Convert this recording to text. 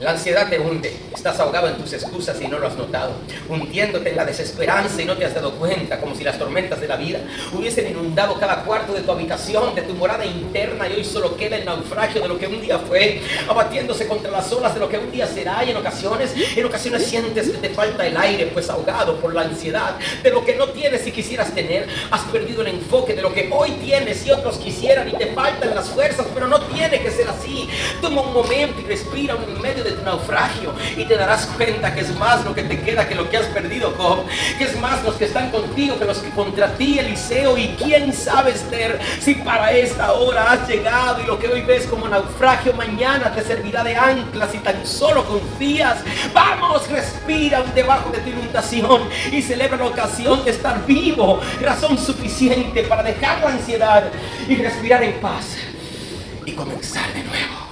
La ansiedad te hunde, estás ahogado en tus excusas y no lo has notado, hundiéndote en la desesperanza y no te has dado cuenta, como si las tormentas de la vida hubiesen inundado cada cuarto de tu habitación, de tu morada interna y hoy solo queda el naufragio de lo que un día fue, abatiéndose contra las olas de lo que un día será y en ocasiones, en ocasiones sientes que te falta el aire, pues ahogado por la ansiedad de lo que no tienes y quisieras tener, has perdido el enfoque de lo que hoy tienes y otros quisieran y te faltan las fuerzas, pero no Toma un momento y respira en medio de tu naufragio y te darás cuenta que es más lo que te queda que lo que has perdido, Job. Que es más los que están contigo que los que contra ti, Eliseo. Y quién sabe, Esther, si para esta hora has llegado y lo que hoy ves como naufragio mañana te servirá de ancla si tan solo confías. Vamos, respira debajo de tu inundación y celebra la ocasión de estar vivo. Razón suficiente para dejar la ansiedad y respirar en paz y comenzar de nuevo.